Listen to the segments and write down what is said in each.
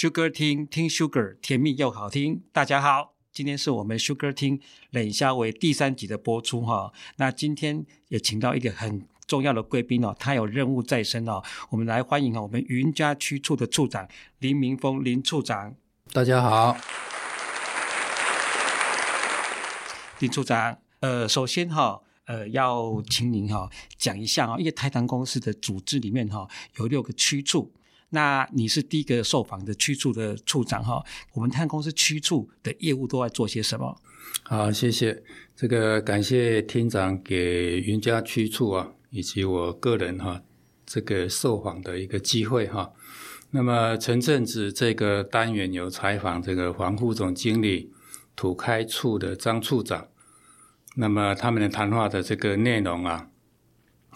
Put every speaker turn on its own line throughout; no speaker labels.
Sugar 听听 Sugar 甜蜜又好听。大家好，今天是我们 Sugar 听冷笑为第三集的播出哈。那今天也请到一个很重要的贵宾哦，他有任务在身哦。我们来欢迎我们云家区处的处长林明峰林处长。
大家好，
林处长。呃，首先哈。呃，要请您哈讲一下啊，因为台糖公司的组织里面哈有六个区处，那你是第一个受访的区处的处长哈。我们台糖公司区处的业务都在做些什么？
好，谢谢这个感谢厅长给云嘉区处啊，以及我个人哈这个受访的一个机会哈。那么前阵子这个单元有采访这个黄副总经理、土开处的张处长。那么他们的谈话的这个内容啊，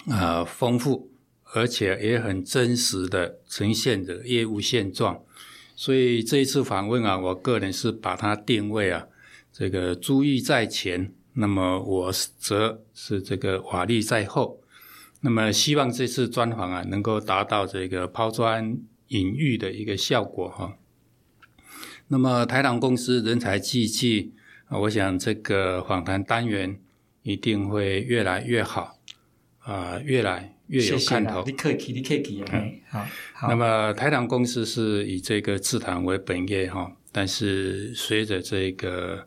啊、丰富，而且也很真实的呈现着业务现状。所以这一次访问啊，我个人是把它定位啊，这个珠玉在前，那么我则是这个瓦砾在后。那么希望这次专访啊，能够达到这个抛砖引玉的一个效果哈。那么台糖公司人才济济。我想这个访谈单元一定会越来越好，啊、越来越有看头。
你客气，你客气啊。嗯，好。好，
那么台糖公司是以这个制糖为本业哈，但是随着这个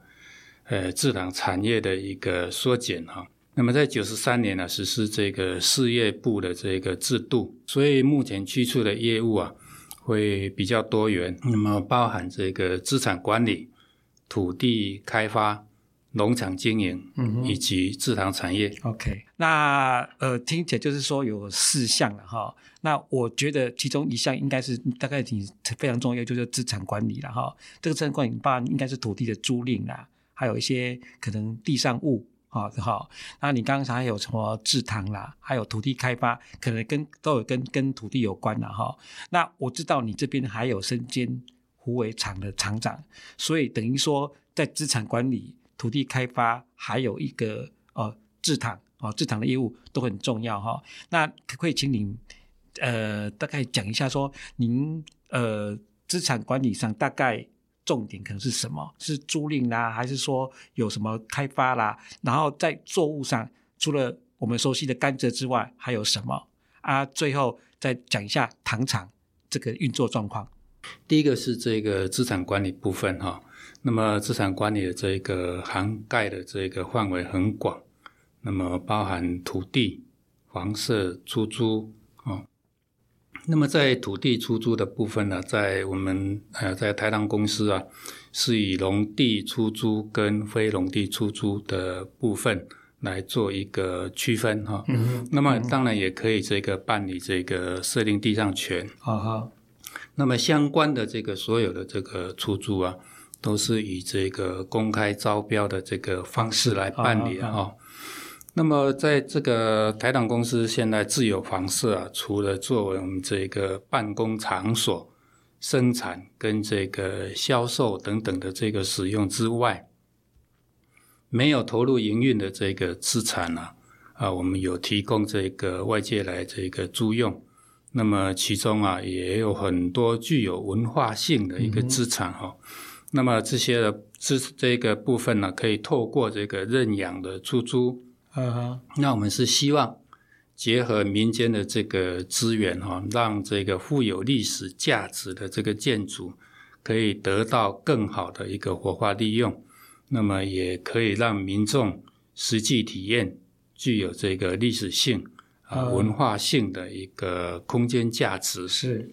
呃制糖产业的一个缩减哈，那么在九十三年呢实施这个事业部的这个制度，所以目前区处的业务啊会比较多元，那么包含这个资产管理。土地开发、农场经营，嗯，以及制糖产业。
OK，那呃，听起来就是说有四项了哈。那我觉得其中一项应该是大概你非常重要，就是资产管理了哈。这个资产管理包含应该是土地的租赁啦，还有一些可能地上物啊，哈。那你刚才还有什么制糖啦，还有土地开发，可能跟都有跟跟土地有关的哈。那我知道你这边还有身兼。虎尾厂的厂长，所以等于说，在资产管理、土地开发，还有一个呃制糖啊制糖的业务都很重要哈。那可不可以请您呃大概讲一下说，说您呃资产管理上大概重点可能是什么？是租赁啦，还是说有什么开发啦？然后在作物上，除了我们熟悉的甘蔗之外，还有什么啊？最后再讲一下糖厂这个运作状况。
第一个是这个资产管理部分哈，那么资产管理的这个涵盖的这个范围很广，那么包含土地、房舍出租啊。那么在土地出租的部分呢，在我们呃在台糖公司啊，是以农地出租跟非农地出租的部分来做一个区分哈。那么当然也可以这个办理这个设定地上权。好好。那么相关的这个所有的这个出租啊，都是以这个公开招标的这个方式来办理哈。那么在这个台糖公司现在自有房舍啊，除了作为我们这个办公场所、生产跟这个销售等等的这个使用之外，没有投入营运的这个资产呢，啊，我们有提供这个外界来这个租用。那么其中啊，也有很多具有文化性的一个资产哈、哦。嗯、那么这些的资这个部分呢，可以透过这个认养的出租。嗯哼。那我们是希望结合民间的这个资源哈、哦，让这个富有历史价值的这个建筑可以得到更好的一个活化利用。那么也可以让民众实际体验具有这个历史性。啊，文化性的一个空间价值是。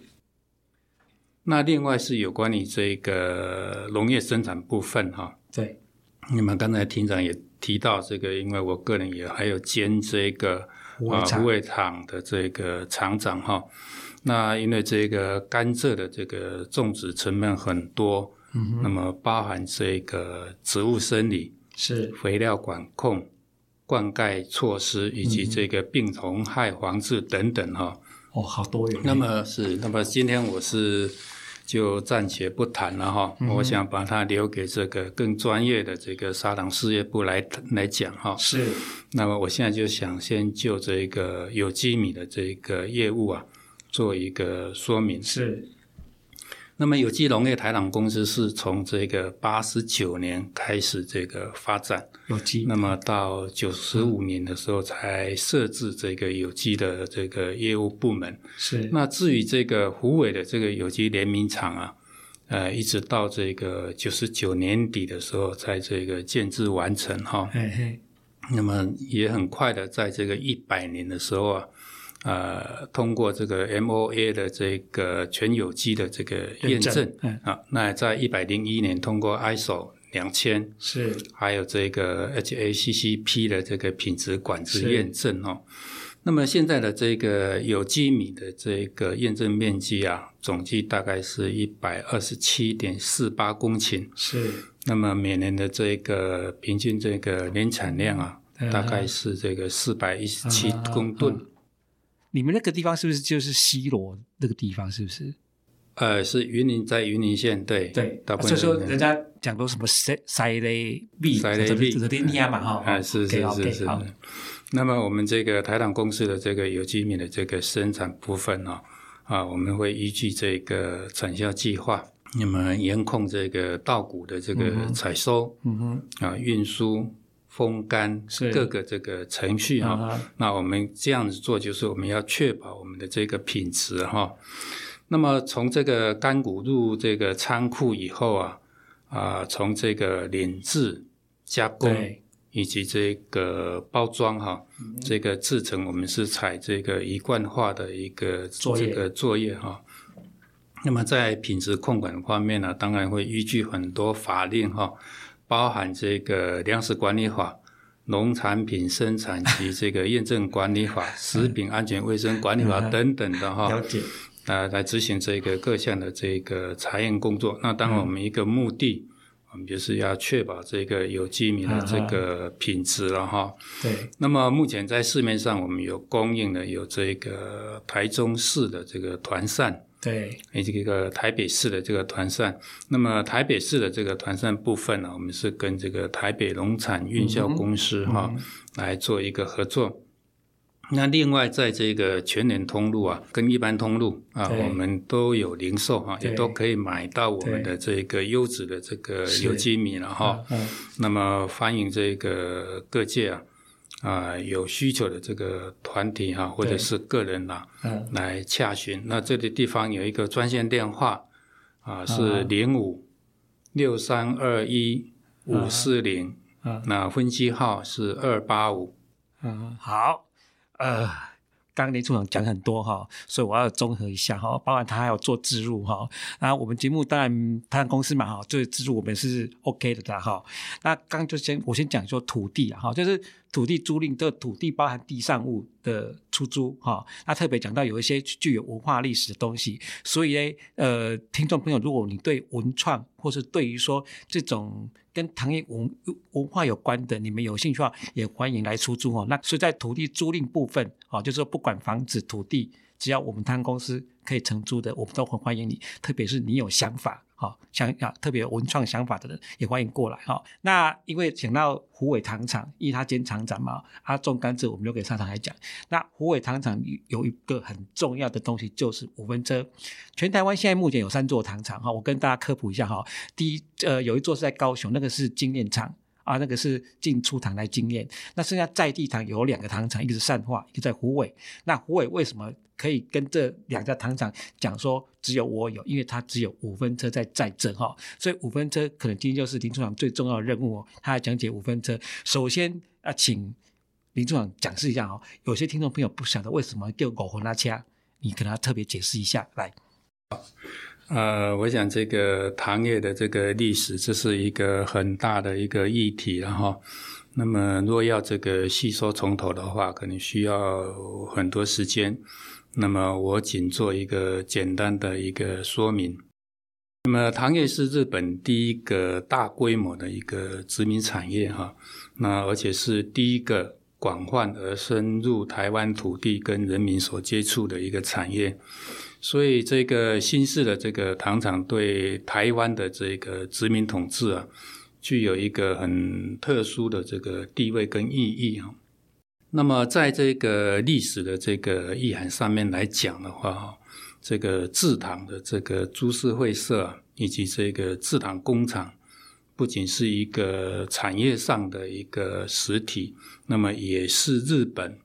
那另外是有关于这个农业生产部分哈。对。你们刚才厅长也提到这个，因为我个人也还有兼这个啊虎尾厂的这个厂长哈。那因为这个甘蔗的这个种植成本很多，嗯哼，那么包含这个植物生理是肥料管控。灌溉措施以及这个病虫害防治等等哈、
嗯，哦，好多元。
那么是，那么今天我是就暂且不谈了哈，嗯、我想把它留给这个更专业的这个砂糖事业部来来讲哈。是。那么我现在就想先就这个有机米的这个业务啊，做一个说明。是。那么有机农业台朗公司是从这个八十九年开始这个发展
有机，
那么到九十五年的时候才设置这个有机的这个业务部门。
是。
那至于这个湖尾的这个有机联名厂啊，呃，一直到这个九十九年底的时候，在这个建制完成哈。嘿嘿。那么也很快的，在这个一百年的时候啊。呃，通过这个 MOA 的这个全有机的这个验证，嗯啊，那在一百零一年通过 ISO 两千，是，还有这个 HACCP 的这个品质管制验证哦。那么现在的这个有机米的这个验证面积啊，总计大概是一百二十七点四八公顷，是。那么每年的这个平均这个年产量啊，嗯、大概是这个四百一十七公吨。
你们那个地方是不是就是西罗那个地方？是不是？
呃，是云林，在云林县，对
对。所以说，人家讲都什么塞塞雷币，塞雷币，这边尼亚嘛哈。
啊，是是是是。那么我们这个台糖公司的这个有机米的这个生产部分呢，啊，我们会依据这个产销计划，那么严控这个稻谷的这个采收，嗯哼，啊，运输。风干是各个这个程序哈，啊、那我们这样子做，就是我们要确保我们的这个品质哈。那么从这个干谷入这个仓库以后啊，啊，从这个炼制、加工以及这个包装哈，对这个制成我们是采这个一贯化的一个这个作业哈。那么在品质控管方面呢，当然会依据很多法令哈。包含这个粮食管理法、农产品生产及这个验证管理法、食品安全卫生管理法等等的哈，了解啊，来执行这个各项的这个查验工作。那当然，我们一个目的，我们就是要确保这个有机米的这个品质了哈。对。那么目前在市面上，我们有供应的有这个台中市的这个团扇。对，以及一个台北市的这个团扇，那么台北市的这个团扇部分呢，我们是跟这个台北农产运销公司哈、嗯嗯、来做一个合作。那另外在这个全联通路啊，跟一般通路啊，我们都有零售哈，对也都可以买到我们的这个优质的这个有机米了哈。那么欢迎这个各界啊。啊、呃，有需求的这个团体哈，或者是个人呐，嗯，来洽询。那这个地方有一个专线电话啊、呃，是零五六三二一五四零，那分机号是二八五。
嗯，好，呃。刚刚林处长讲很多哈，所以我要综合一下哈，包含他还要做置入哈。那我们节目当然他公司嘛哈，做置入我们是 OK 的哈。那刚就先我先讲说土地啊哈，就是土地租赁，这土地包含地上物的出租哈。那特别讲到有一些具有文化历史的东西，所以呢，呃，听众朋友，如果你对文创或是对于说这种。跟唐业文文化有关的，你们有兴趣的话，也欢迎来出租哦。那所以在土地租赁部分，啊，就是说不管房子、土地，只要我们台糖公司可以承租的，我们都很欢迎你。特别是你有想法。好，想啊，特别有文创想法的人也欢迎过来哈。那因为讲到虎尾糖厂，因为他兼厂长嘛，他种甘蔗，我们留给厂长来讲。那虎尾糖厂有一个很重要的东西，就是五分车。全台湾现在目前有三座糖厂哈，我跟大家科普一下哈。第一，呃，有一座是在高雄，那个是精炼厂。啊，那个是进出糖来经验，那剩下在地糖有两个糖厂，一个是善化，一个在虎尾。那虎尾为什么可以跟这两家糖厂讲说只有我有？因为它只有五分车在在这哈，所以五分车可能今天就是林处长最重要的任务哦。他要讲解五分车，首先啊，请林处长讲释一下哦。有些听众朋友不晓得为什么叫五分车，你跟他特别解释一下来。
呃，我想这个糖业的这个历史，这是一个很大的一个议题，然后，那么若要这个细说从头的话，可能需要很多时间。那么我仅做一个简单的一个说明。那么糖业是日本第一个大规模的一个殖民产业哈，那而且是第一个广泛而深入台湾土地跟人民所接触的一个产业。所以，这个新式的这个糖厂对台湾的这个殖民统治啊，具有一个很特殊的这个地位跟意义啊。那么，在这个历史的这个意涵上面来讲的话，这个制糖的这个株式会社以及这个制糖工厂，不仅是一个产业上的一个实体，那么也是日本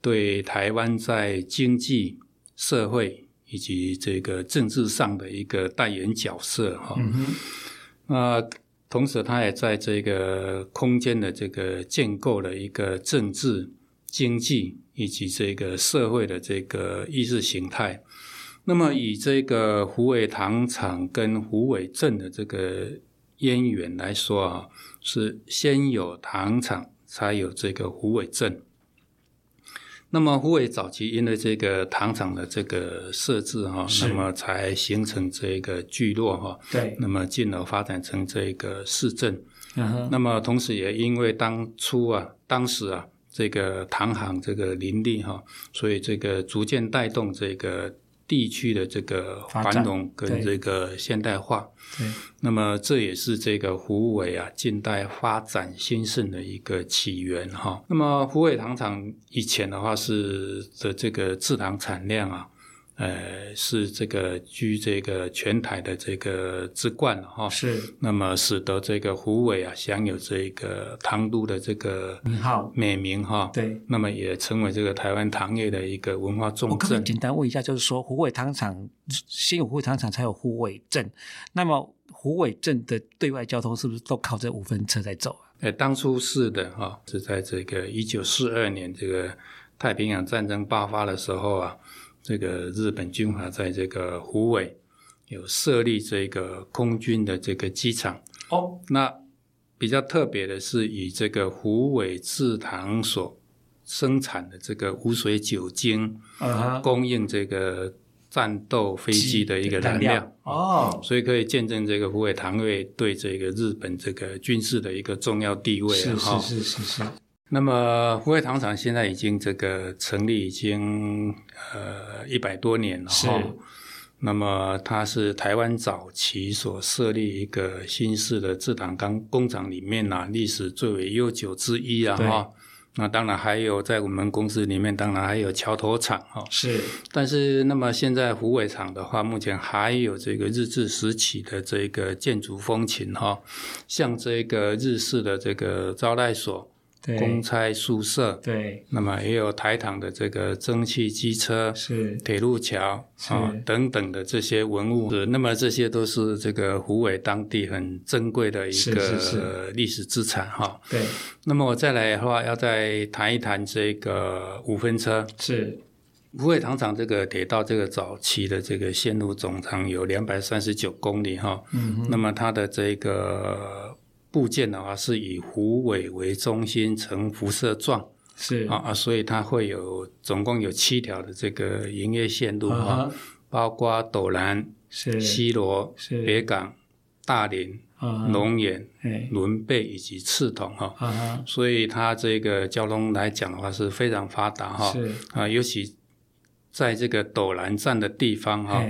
对台湾在经济社会以及这个政治上的一个代言角色哈。嗯。那同时，他也在这个空间的这个建构了一个政治、经济以及这个社会的这个意识形态。那么，以这个胡伟糖厂跟胡伟镇的这个渊源来说啊，是先有糖厂，才有这个胡伟镇。那么胡伟早期因为这个糖厂的这个设置哈，那么才形成这个聚落哈。
对。
那么进而发展成这个市镇。那么同时也因为当初啊，当时啊，这个糖行这个林立哈，所以这个逐渐带动这个。地区的这个繁荣跟这个现代化，对，那么这也是这个虎尾啊近代发展兴盛的一个起源哈。那么虎尾糖厂以前的话是的这个制糖产量啊。呃，是这个居这个全台的这个之冠哈，
是。
那么使得这个虎尾啊享有这个唐都的这个
名号
美名哈。
对。
那么也成为这个台湾糖业的一个文化重镇。我
可以简单问一下，就是说虎尾糖厂先有虎尾糖厂，才有虎尾镇。那么虎尾镇的对外交通是不是都靠这五分车在走啊？
呃，当初是的哈，是在这个一九四二年这个太平洋战争爆发的时候啊。这个日本军阀在这个虎尾有设立这个空军的这个机场哦。那比较特别的是，以这个虎尾制糖所生产的这个无水酒精，啊供应这个战斗飞机的一个燃料哦。所以可以见证这个虎尾糖业对这个日本这个军事的一个重要地位。
是是是是是。
那么虎尾糖厂现在已经这个成立已经呃一百多年了哈。那么它是台湾早期所设立一个新式的制糖钢工厂里面啊，历史最为悠久之一啊哈。那当然还有在我们公司里面，当然还有桥头厂哈。
是。
但是那么现在虎尾厂的话，目前还有这个日治时期的这个建筑风情哈，像这个日式的这个招待所。公差宿舍，
对，
那么也有台糖的这个蒸汽机车，
是。
铁路桥啊等等的这些文物，是那么这些都是这个湖尾当地很珍贵的一个历史资产哈。
对，
那么我再来的话，要再谈一谈这个五分车，
是。
湖尾糖厂这个铁道这个早期的这个线路总长有两百三十九公里哈，嗯哼，那么它的这个。部件的话是以虎尾为中心呈辐射状，
是。啊
啊，所以它会有总共有七条的这个营业线路啊，包括斗南、是。西罗、是。北港、大林、龙岩、仑背以及刺桐哈，所以它这个交通来讲的话是非常发达哈，是。啊，尤其在这个斗南站的地方哈。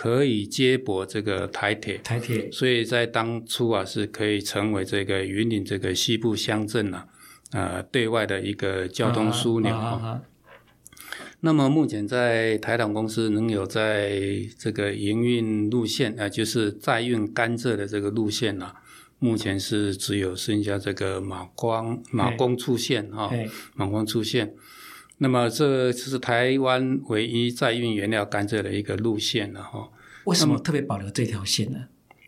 可以接驳这个台铁，
台铁，
所以在当初啊，是可以成为这个云林这个西部乡镇啊，呃，对外的一个交通枢纽。啊啊、那么目前在台糖公司能有在这个营运路线啊、呃，就是载运甘蔗的这个路线啊，目前是只有剩下这个马光马公处线哈，马光出线。那么这是台湾唯一在运原料甘蔗的一个路线了哈。
为什么特别保留这条线呢？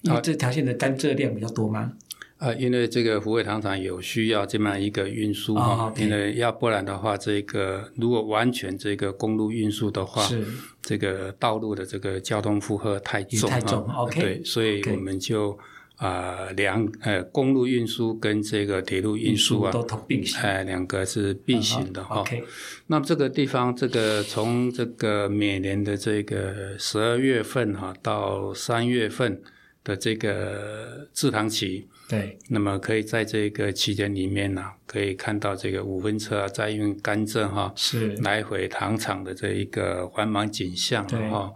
因为这条线的甘蔗量比较多吗？
啊，因为这个虎尾糖厂有需要这么一个运输哈。哦 okay、因为要不然的话，这个如果完全这个公路运输的话，是这个道路的这个交通负荷太重
太重。OK，
对，所以我们就。啊，两呃，公路运输跟这个铁路运输啊，
都同并行，
哎，两个是并行的哈。
OK，
那么这个地方，这个从这个每年的这个十二月份哈到三月份的这个制糖期，
对，
那么可以在这个期间里面呢，可以看到这个五分车啊在运甘蔗哈，
是。来
回糖厂的这一个繁忙景象哈。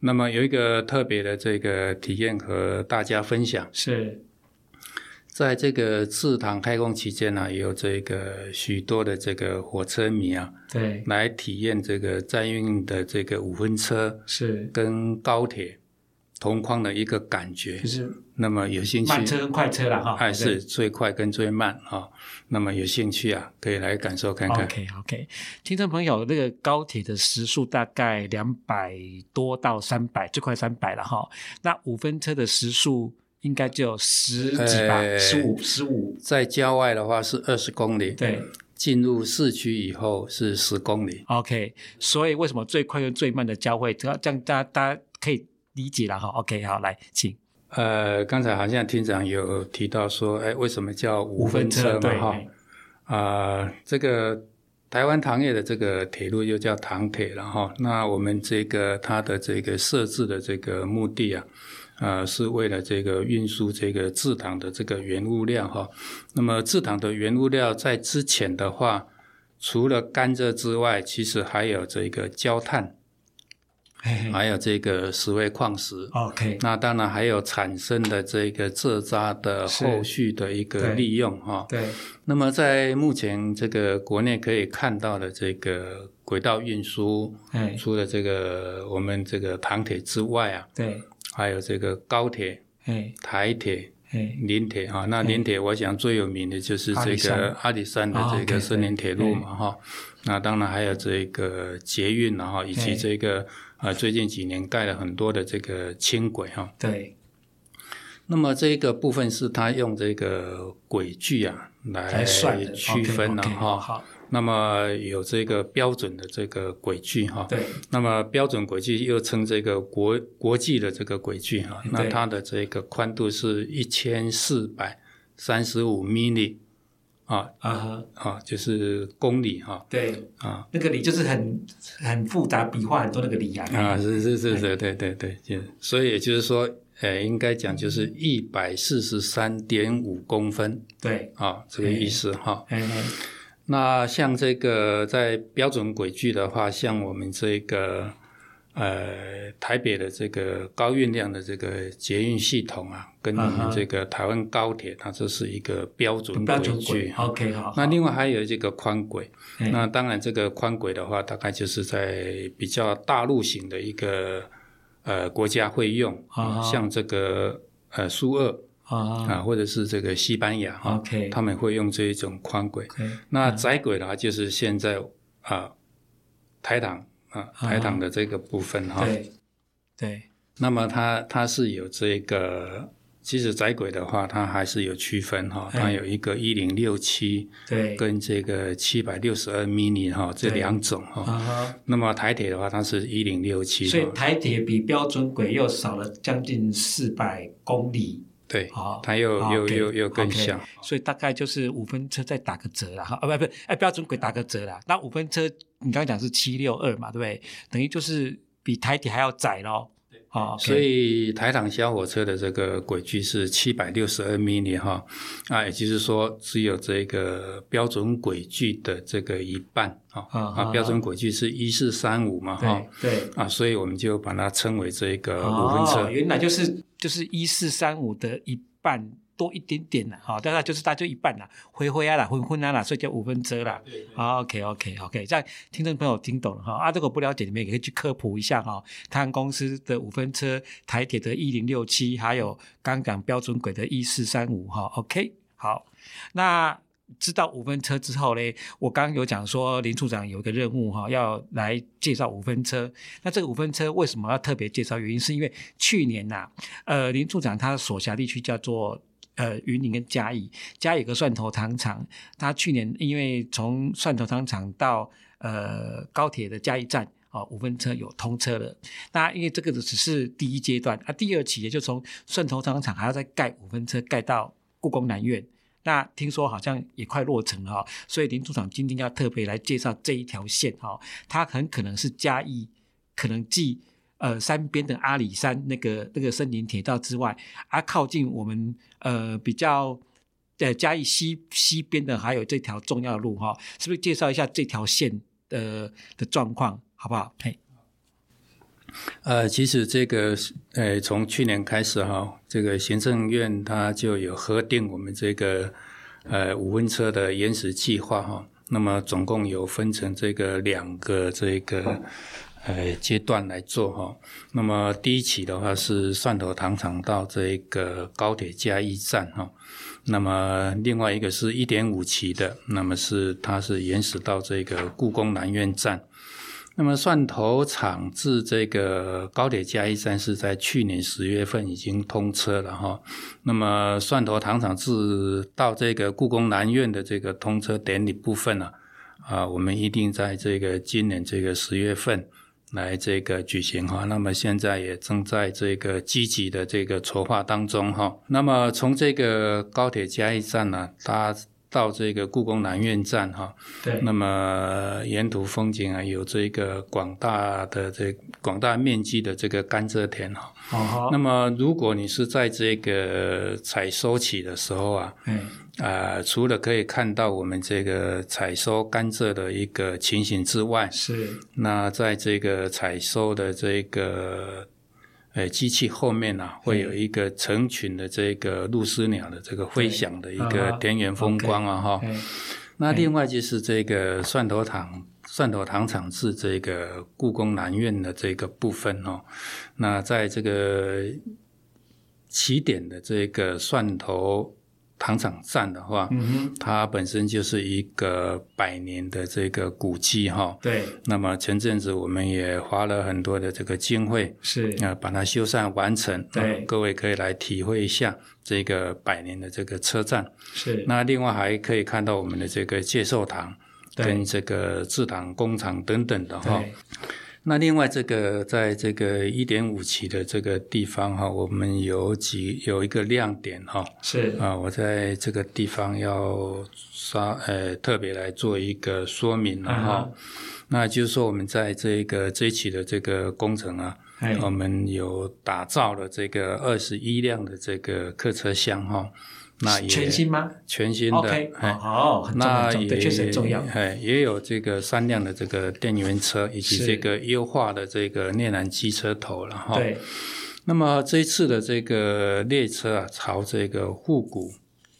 那么有一个特别的这个体验和大家分享，
是。
在这个制糖开工期间呢、啊，有这个许多的这个火车迷啊，
对，
来体验这个载运的这个五分车
是。
跟高铁同框的一个感觉，
就是
那么有兴趣
慢车跟快车了哈，
还是最快跟最慢哈，那么有兴趣啊，可以来感受看看。
OK OK，听众朋友，那个高铁的时速大概两百多到三百，最快三百了哈，那五分车的时速。应该就十几吧，十五十五。在
郊外的话是二十公里，
对。
进入市区以后是十公里。
OK，所以为什么最快跟最慢的交汇，这样大家大家可以理解了哈。OK，好，来，请。
呃，刚才好像厅长有提到说，哎，为什么叫五分车嘛？哈，啊、呃，这个台湾糖业的这个铁路又叫糖铁了哈。那我们这个它的这个设置的这个目的啊。呃，是为了这个运输这个制糖的这个原物料哈。那么制糖的原物料在之前的话，除了甘蔗之外，其实还有这个焦炭，还有这个石灰矿石。
OK，
那当然还有产生的这个蔗渣的后续的一个利用哈。
对。
那么在目前这个国内可以看到的这个轨道运输，除了这个我们这个唐铁之外啊，
对。
还有这个高铁、台铁、林铁哈，那林铁我想最有名的就是这个阿里山的这个森林铁路嘛哈。那当然还有这个捷运然后以及这个呃最近几年盖了很多的这个轻轨哈。
对。
那么这个部分是他用这个轨距啊来区分的哈。那么有这个标准的这个轨距哈，
对。
那么标准轨距又称这个国国际的这个轨距哈，那它的这个宽度是一千四百三十五米里啊啊啊，就是公里哈。
对啊，那个里就是很很复杂，笔画很多那个里啊。
啊，是是是是，对对对，就所以也就是说，呃，应该讲就是一百四十三点五公分。
对
啊，这个意思哈。
嗯嗯。
那像这个在标准轨距的话，像我们这个呃台北的这个高运量的这个捷运系统啊，跟我们这个台湾高铁，它这是一个标准轨距。
OK，好。
那另外还有这个宽轨，那当然这个宽轨的话，大概就是在比较大陆型的一个呃国家会用，像这个呃苏俄。啊啊，或者是这个西班牙哈他们会用这一种宽轨。那窄轨的话，就是现在啊、呃，台糖啊，台糖的这个部分哈。
对对。
那么它它是有这个，其实窄轨的话，它还是有区分哈，它有一个一零六七，对，跟这个七百六十二 mini 哈，这两种哈。那么台铁的话，它是一零六七。
所以台铁比标准轨又少了将近四百公里。
对，好，它又又又又更小，
所以大概就是五分车再打个折了哈，啊不不，哎标准轨打个折了，那五分车你刚刚讲是七六二嘛，对不对？等于就是比台铁还要窄咯。
好，所以台糖小火车的这个轨距是七百六十二米米哈，啊，也就是说只有这个标准轨距的这个一半啊，啊，标准轨距是一四三五嘛哈，
对，
啊，所以我们就把它称为这个五分车，
原来就是就是一四三五的一半。多一点点了，哈，大概就是大概就一半了，灰灰啊啦，昏昏啊啦，所以叫五分车啦。好，OK OK OK，这样听众朋友听懂了哈，啊，这个不了解你们也可以去科普一下哈，台湾公司的五分车，台铁的一零六七，还有刚刚标准轨的一四三五哈，OK，好，那知道五分车之后呢，我刚刚有讲说林处长有一个任务哈，要来介绍五分车，那这个五分车为什么要特别介绍？原因是因为去年呐、啊，呃，林处长他所辖地区叫做。呃，云林跟嘉义，嘉义有个蒜头糖厂，他去年因为从蒜头糖厂到呃高铁的嘉义站哦，五分车有通车了。那因为这个只是第一阶段，啊，第二期也就从蒜头糖厂还要再盖五分车盖到故宫南院。那听说好像也快落成了哈，所以林处长今天要特别来介绍这一条线哈，它很可能是嘉义，可能继。呃，山边的阿里山那个那个森林铁道之外，啊，靠近我们呃比较呃嘉义西西边的还有这条重要路哈，是不是介绍一下这条线的的状况，好不好？嘿，
呃，其实这个呃，从去年开始哈，这个行政院它就有核定我们这个呃五分车的原始计划哈。那么总共有分成这个两个这个呃阶段来做哈。那么第一期的话是蒜头糖厂到这个高铁嘉义站哈。那么另外一个是一点五期的，那么是它是延迟到这个故宫南院站。那么蒜头厂至这个高铁嘉义站是在去年十月份已经通车了哈。那么蒜头糖厂至到这个故宫南院的这个通车典礼部分呢，啊，我们一定在这个今年这个十月份来这个举行哈。那么现在也正在这个积极的这个筹划当中哈。那么从这个高铁嘉义站呢，它到这个故宫南院站哈，对，那么沿途风景啊，有这个广大的这广大面积的这个甘蔗田哈。哦。那么如果你是在这个采收期的时候啊，嗯，啊、呃，除了可以看到我们这个采收甘蔗的一个情形之外，是，那在这个采收的这个。诶，机器后面呢、啊，会有一个成群的这个鹭鸶鸟的这个飞翔的一个田园风光啊，哈。那另外就是这个蒜头糖蒜头糖厂是这个故宫南院的这个部分哦。那在这个起点的这个蒜头。糖厂站的话，嗯，它本身就是一个百年的这个古迹哈。对。那么前阵子我们也花了很多的这个经费，是啊，把它修缮完成。对。各位可以来体会一下这个百年的这个车站。是。那另外还可以看到我们的这个介寿堂，跟这个制糖工厂等等的哈。那另外，这个在这个一点五期的这个地方哈，我们有几有一个亮点哈，是啊，我在这个地方要刷呃特别来做一个说明了哈。Uh. 那就是说，我们在这个这一期的这个工程啊，uh. 我们有打造了这个二十一辆的这个客车厢哈。那也
全新吗？
全新的，okay,
好，很重要，那也确实很重要。
哎，也有这个三辆的这个电源车，以及这个优化的这个内燃机车头了哈。对。那么这一次的这个列车啊，朝这个复古、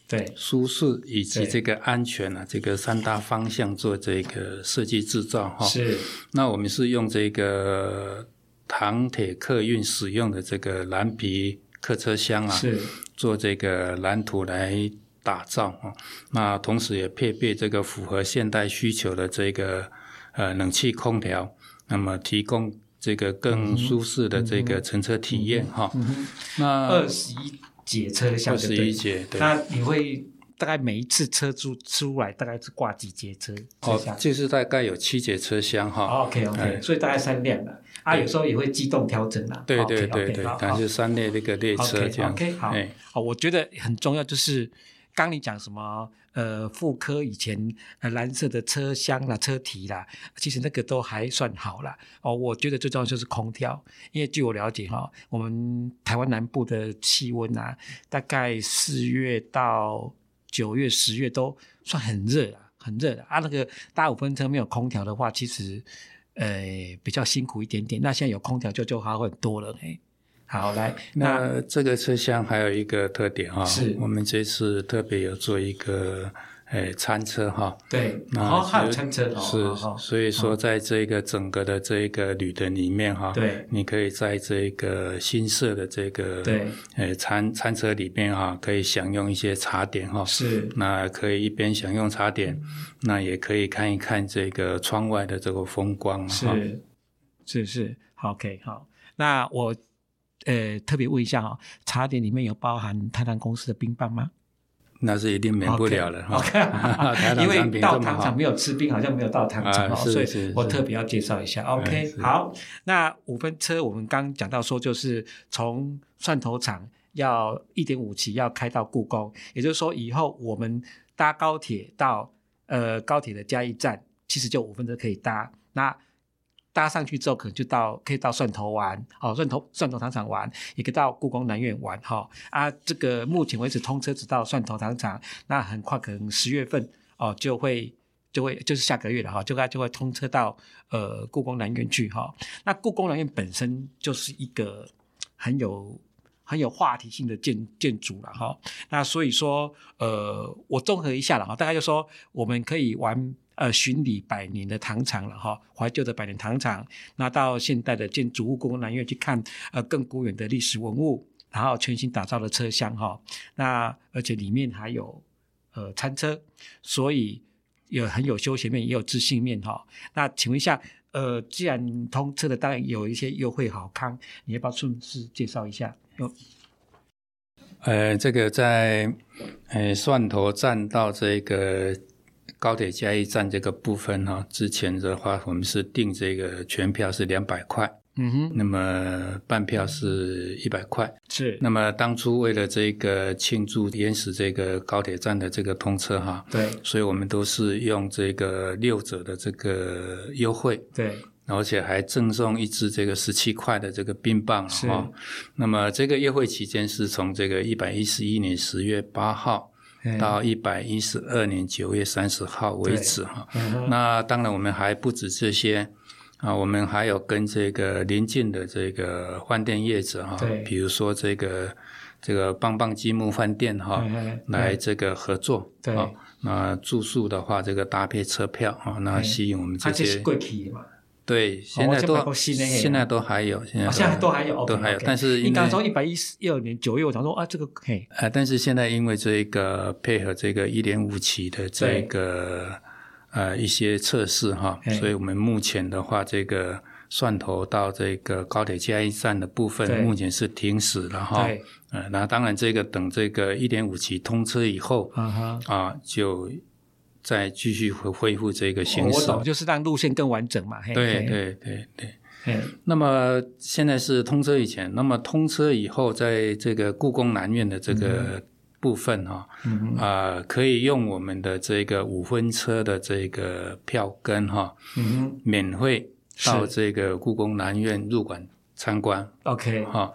对舒适以及这个安全啊，这个三大方向做这个设计制造哈。是。那我们是用这个唐铁客运使用的这个蓝皮客车厢啊。是。做这个蓝图来打造啊，那同时也配备这个符合现代需求的这个呃冷气空调，那么提供这个更舒适的这个乘车体验哈、嗯嗯嗯。那
二十一节车厢，
二十一节，对。
那你会大概每一次车出出来大概是挂几节车？
哦，就是大概有七节车厢哈。
OK OK，所以大概三辆了。啊，有时候也会机动调整啦。
对对对对，感觉三列那个列车这样。
OK, 好，好，我觉得很重要，就是刚你讲什么呃，妇科以前呃蓝色的车厢啦、车体啦，其实那个都还算好啦。哦，我觉得最重要就是空调，因为据我了解哈，我们台湾南部的气温啊，大概四月到九月、十月都算很热啊，很热的啊。那个大五分车没有空调的话，其实。呃，比较辛苦一点点。那现在有空调就就好很多了。哎，好来，那，
那这个车厢还有一个特点哈，是我们这次特别有做一个。哎，餐车哈，对，
然后还有餐车
是，所以说在这个整个的这个旅程里面哈，对，你可以在这个新设的这个对，诶餐餐车里面哈，可以享用一些茶点哈，是，那可以一边享用茶点，那也可以看一看这个窗外的这个风光哈，
是，是是，OK 好，那我呃特别问一下哈，茶点里面有包含泰坦公司的冰棒吗？
那是一定免不了了哈
，okay, 因为到糖厂没有吃冰，好像没有到糖厂哦，所以我特别要介绍一下。OK，好，那五分车我们刚讲到说，就是从蒜头厂要一点五期要开到故宫，也就是说以后我们搭高铁到呃高铁的嘉义站，其实就五分车可以搭。那搭上去之后，可能就到可以到蒜头玩，哦，蒜头蒜头糖厂玩，也可以到故宫南苑玩，哈、哦、啊，这个目前为止通车只到蒜头糖厂，那很快可能十月份哦就会就会就是下个月了哈，就该就会通车到呃故宫南苑去哈。那故宫南苑本身就是一个很有很有话题性的建建筑了哈。那所以说呃，我综合一下了哈，大概就说我们可以玩呃巡礼百年的糖厂了哈，怀旧的百年糖厂，那到现代的建筑物故宫南院去看呃更古远的历史文物，然后全新打造的车厢哈。那而且里面还有呃餐车，所以。有很有休闲面，也有自信面哈。那请问一下，呃，既然通车的，当然有一些优惠好康，你要不要顺势介绍一下？
呃，这个在呃蒜头站到这个高铁嘉义站这个部分哈，之前的话我们是定这个全票是两百块。嗯哼，那么半票是一百块，
是。
那么当初为了这个庆祝延时这个高铁站的这个通车哈，
对，
所以我们都是用这个六折的这个优惠，
对，
而且还赠送一支这个十七块的这个冰棒哈。是。那么这个优惠期间是从这个一百一十一年十月八号到一百一十二年九月三十号为止哈。嗯。那当然我们还不止这些。啊，我们还有跟这个邻近的这个饭店业者哈，比如说这个这个棒棒积木饭店哈，来这个合作。对，那住宿的话，这个搭配车票啊，那吸引我们这些。对，现在都现在都还有，现在
现在都还有，
都还有。但是
你刚刚说一百一十一二年九月，我想说啊，这个嘿，
呃，但是现在因为这个配合这个一点五期的这个。呃，一些测试哈，所以我们目前的话，这个蒜头到这个高铁嘉义站的部分，目前是停驶了哈。对。呃，那当然，这个等这个一点五期通车以后，啊哈，啊，就再继续恢恢复这个行驶。
我懂，就是让路线更完整嘛。
对对对对。嗯。那么现在是通车以前，那么通车以后，在这个故宫南院的这个。部分哈，啊、呃，可以用我们的这个五分车的这个票根哈，嗯，免费到这个故宫南院入馆参观。
OK，
好，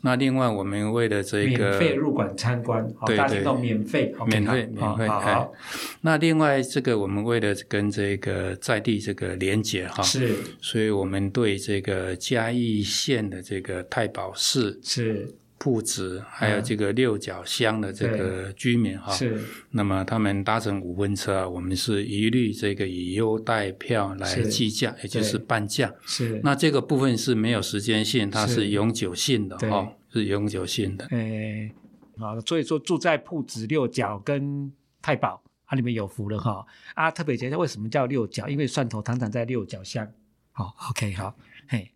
那另外我们为了这个免
费入馆参观，对对，免费，
免费，免费，好。那另外这个我们为了跟这个在地这个连接哈，是，所以我们对这个嘉义县的这个太保市是。铺子还有这个六角乡的这个居民哈，是，那么他们搭乘五分车，我们是一律这个以优待票来计价，也就是半价。是，那这个部分是没有时间性，它是永久性的哈，是永久性的。
诶，好，所以说住在铺子六角跟太保，啊，里面有福了哈。啊，特别讲一下为什么叫六角，因为蒜头糖厂在六角乡。好，OK，好，嘿。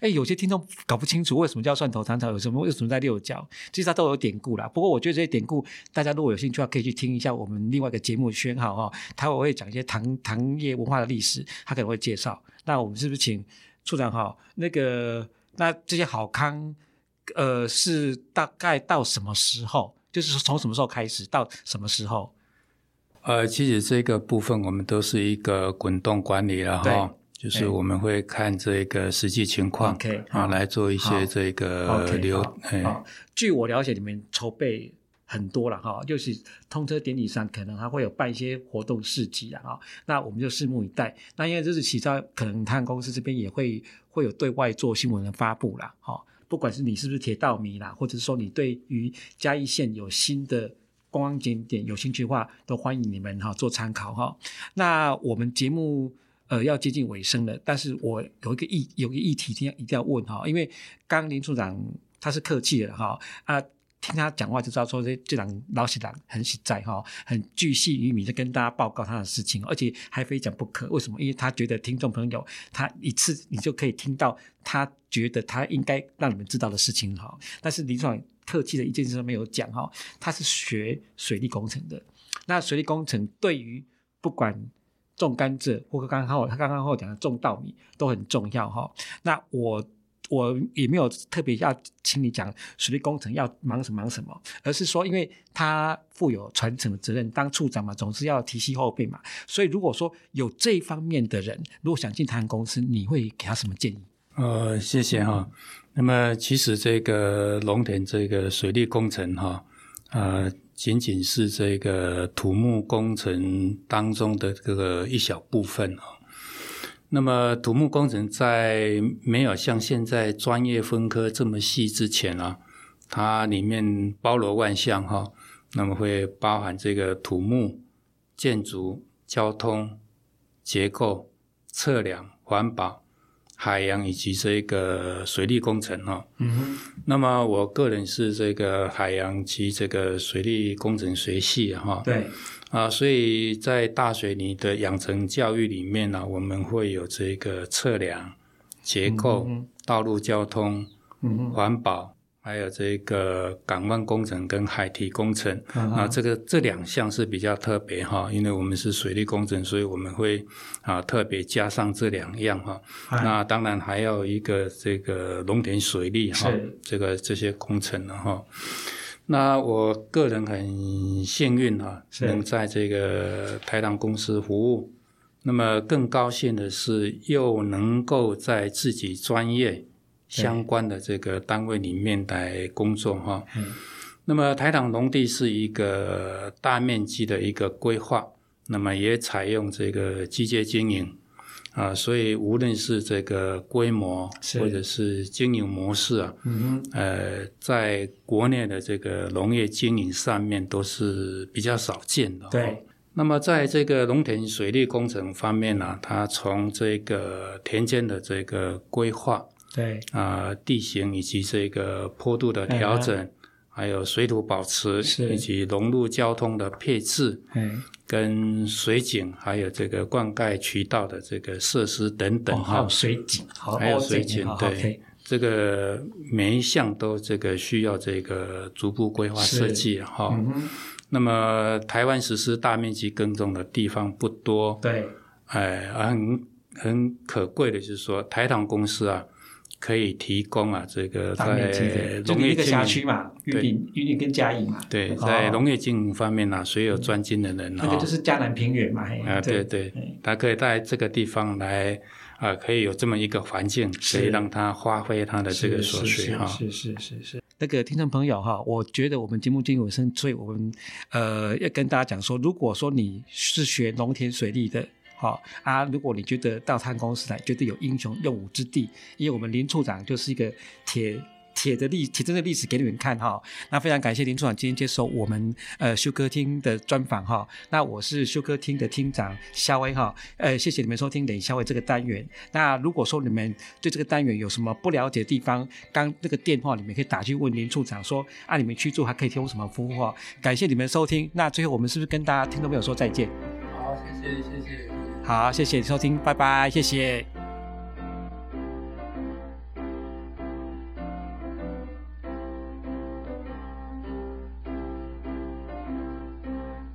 哎，有些听众搞不清楚为什么叫蒜头糖厂，有什么为什么在六角，其实它都有典故啦。不过我觉得这些典故，大家如果有兴趣的话，可以去听一下我们另外一个节目宣号哈，他会讲一些糖糖业文化的历史，他可能会介绍。那我们是不是请处长哈？那个那这些好康，呃，是大概到什么时候？就是从什么时候开始到什么时候？
呃，其实这个部分我们都是一个滚动管理了哈。就是我们会看这个实际情况，okay, 啊，来做一些这个流。
Okay, 好，据我了解，你们筹备很多了哈，就是通车典礼上可能还会有办一些活动事迹啊，哈，那我们就拭目以待。那因为这是其他可能，他们公司这边也会会有对外做新闻的发布啦，哈，不管是你是不是铁道迷啦，或者是说你对于嘉义县有新的观光景点有兴趣的话，都欢迎你们哈做参考哈。那我们节目。呃，要接近尾声了，但是我有一个议，有一个议题，一定要一定要问哈，因为刚林处长他是客气的哈，啊，听他讲话就知道说这这档老实人很实在哈，很巨细靡遗的跟大家报告他的事情，而且还非讲不可。为什么？因为他觉得听众朋友他一次你就可以听到他觉得他应该让你们知道的事情哈。但是林处长客气的一件事没有讲哈，他是学水利工程的，那水利工程对于不管。种甘蔗，或者刚刚好，他刚刚好讲的种稻米都很重要哈。那我我也没有特别要请你讲水利工程要忙什么忙什么，而是说，因为他负有传承的责任，当处长嘛，总是要提携后辈嘛。所以如果说有这一方面的人，如果想进他们公司，你会给他什么建议？
呃，谢谢哈。那么其实这个农田这个水利工程哈，呃，仅仅是这个土木工程当中的这个一小部分哦。那么土木工程在没有像现在专业分科这么细之前啊，它里面包罗万象哈。那么会包含这个土木、建筑、交通、结构、测量、环保。海洋以及这个水利工程哈，嗯哼，那么我个人是这个海洋及这个水利工程学系哈，
对，
啊，所以在大学里的养成教育里面呢，我们会有这个测量、结构、嗯、道路交通、嗯、环保。还有这个港湾工程跟海堤工程啊，这个这两项是比较特别哈，因为我们是水利工程，所以我们会啊特别加上这两样哈。那当然还有一个这个农田水利哈，这个这些工程了哈。那我个人很幸运哈，能在这个台糖公司服务。那么更高兴的是，又能够在自己专业。相关的这个单位里面来工作哈，嗯，那么台糖农地是一个大面积的一个规划，那么也采用这个机械经营啊，所以无论是这个规模或者是经营模式啊，呃，在国内的这个农业经营上面都是比较少见的。
对，
那么在这个农田水利工程方面呢，它从这个田间的这个规划。
对。
啊、呃，地形以及这个坡度的调整，啊、还有水土保持，以及融入交通的配置，跟水井，还有这个灌溉渠道的这个设施等等哈、
哦，还有水井，
还有水井，对。这个每一项都这个需要这个逐步规划设计哈。嗯、那么台湾实施大面积耕种的地方不多，
对，
哎，很很可贵的就是说台糖公司啊。可以提供啊，这个在农业经营
一个辖区嘛，云林、云林跟嘉义嘛。
对，在农业经营方面呢、啊，所有专精的人哈、哦，
那个就是嘉南平原嘛。
啊，对对，他可以在这个地方来啊，可以有这么一个环境，可以让他发挥他的这个所学哈。
是是是是。那个听众朋友哈，我觉得我们节目进入尾声，所以我们呃要跟大家讲说，如果说你是学农田水利的。好啊！如果你觉得到他公司来，觉得有英雄用武之地，因为我们林处长就是一个铁铁的历铁真的历史给你们看哈。那非常感谢林处长今天接受我们呃修歌厅的专访哈。那我是修歌厅的厅长萧薇哈。呃，谢谢你们收听冷萧薇这个单元。那如果说你们对这个单元有什么不了解的地方，刚那个电话里面可以打去问林处长说啊，你们去做还可以提供什么服务哈？感谢你们收听。那最后我们是不是跟大家听众朋友说再见？
好，谢谢谢谢。
好，谢谢收听，拜拜，谢谢。